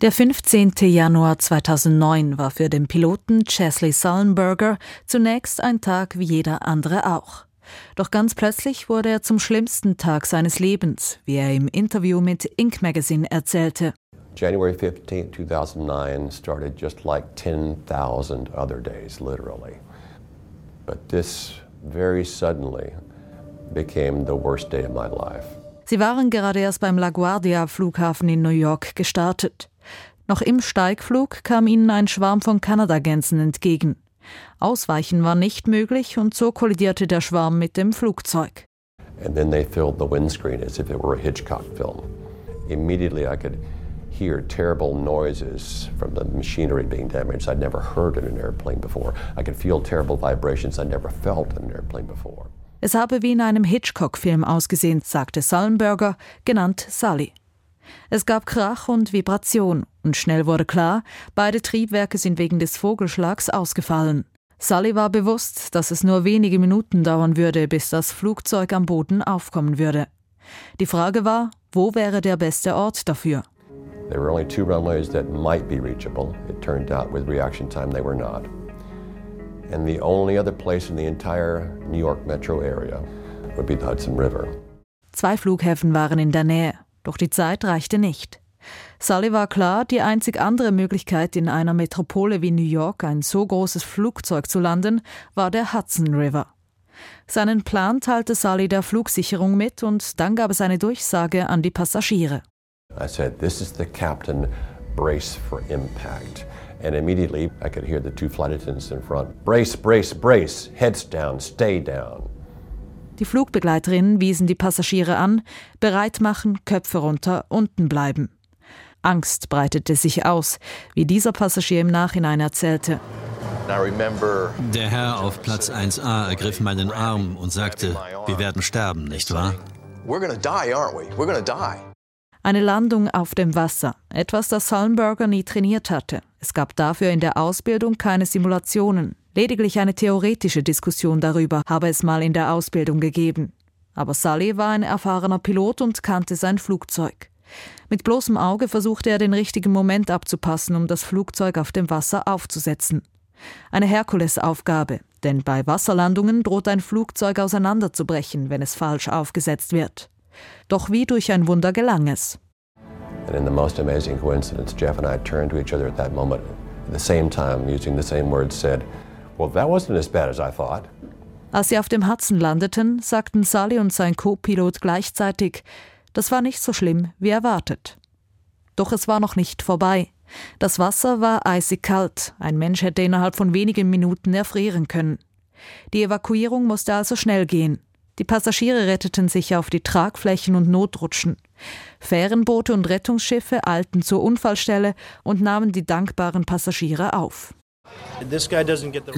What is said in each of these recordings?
Der 15. Januar 2009 war für den Piloten Chesley Sullenberger zunächst ein Tag wie jeder andere auch. Doch ganz plötzlich wurde er zum schlimmsten Tag seines Lebens, wie er im Interview mit Inc. Magazine erzählte. January 15, 2009 started just like 10,000 other days, literally. But this very suddenly became the worst day of my life. Sie waren gerade erst beim LaGuardia Flughafen in New York gestartet. Noch im Steigflug kam ihnen ein Schwarm von Kanadagänsen entgegen. Ausweichen war nicht möglich und so kollidierte der Schwarm mit dem Flugzeug. And then they filled the windscreen as if it were a Hitchcock film. Immediately I could hear terrible noises from the machinery being damaged I'd never heard in an airplane before. I could feel terrible vibrations I'd never felt in an airplane before. Es habe wie in einem Hitchcock-Film ausgesehen, sagte Sullenberger, genannt Sully. Es gab Krach und Vibration und schnell wurde klar, beide Triebwerke sind wegen des Vogelschlags ausgefallen. Sully war bewusst, dass es nur wenige Minuten dauern würde, bis das Flugzeug am Boden aufkommen würde. Die Frage war, wo wäre der beste Ort dafür? There were only two runways that might be reachable. It turned out with reaction time they were not. And the only other place in the entire New York metro area would be the Hudson River. Zwei Flughäfen waren in der Nähe. Doch die Zeit reichte nicht. Sully war klar, die einzig andere Möglichkeit, in einer Metropole wie New York ein so großes Flugzeug zu landen, war der Hudson River. Seinen Plan teilte Sully der Flugsicherung mit und dann gab es eine Durchsage an die Passagiere. I said, This is the captain, brace for impact. And immediately I could hear the two flight attendants in front brace, brace, brace, heads down, stay down. Die Flugbegleiterinnen wiesen die Passagiere an, bereit machen, Köpfe runter, unten bleiben. Angst breitete sich aus, wie dieser Passagier im Nachhinein erzählte. Der Herr auf Platz 1a ergriff meinen Arm und sagte, wir werden sterben, nicht wahr? Eine Landung auf dem Wasser, etwas, das Sullenberger nie trainiert hatte. Es gab dafür in der Ausbildung keine Simulationen. Lediglich eine theoretische Diskussion darüber habe es mal in der Ausbildung gegeben. Aber Sully war ein erfahrener Pilot und kannte sein Flugzeug. Mit bloßem Auge versuchte er den richtigen Moment abzupassen, um das Flugzeug auf dem Wasser aufzusetzen. Eine Herkulesaufgabe, denn bei Wasserlandungen droht ein Flugzeug auseinanderzubrechen, wenn es falsch aufgesetzt wird. Doch wie durch ein Wunder gelang es. And in the most amazing coincidence, Jeff and I turned to each other at that moment, at the same time, using the same words, said, Well, that wasn't as bad as I thought. Als sie auf dem Hudson landeten, sagten Sully und sein Co-Pilot gleichzeitig, das war nicht so schlimm wie erwartet. Doch es war noch nicht vorbei. Das Wasser war eisig kalt, ein Mensch hätte innerhalb von wenigen Minuten erfrieren können. Die Evakuierung musste also schnell gehen. Die Passagiere retteten sich auf die Tragflächen und Notrutschen. Fährenboote und Rettungsschiffe eilten zur Unfallstelle und nahmen die dankbaren Passagiere auf.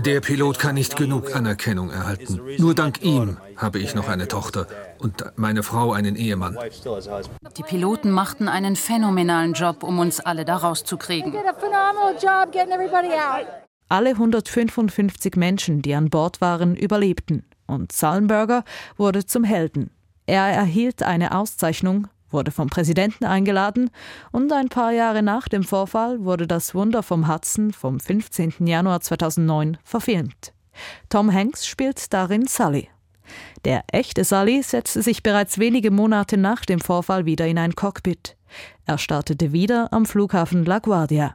Der Pilot kann nicht genug Anerkennung erhalten. Nur dank ihm habe ich noch eine Tochter und meine Frau einen Ehemann. Die Piloten machten einen phänomenalen Job, um uns alle da rauszukriegen. Alle 155 Menschen, die an Bord waren, überlebten und Sullenberger wurde zum Helden. Er erhielt eine Auszeichnung wurde vom Präsidenten eingeladen und ein paar Jahre nach dem Vorfall wurde das Wunder vom Hudson vom 15. Januar 2009 verfilmt. Tom Hanks spielt darin Sully. Der echte Sully setzte sich bereits wenige Monate nach dem Vorfall wieder in ein Cockpit. Er startete wieder am Flughafen LaGuardia.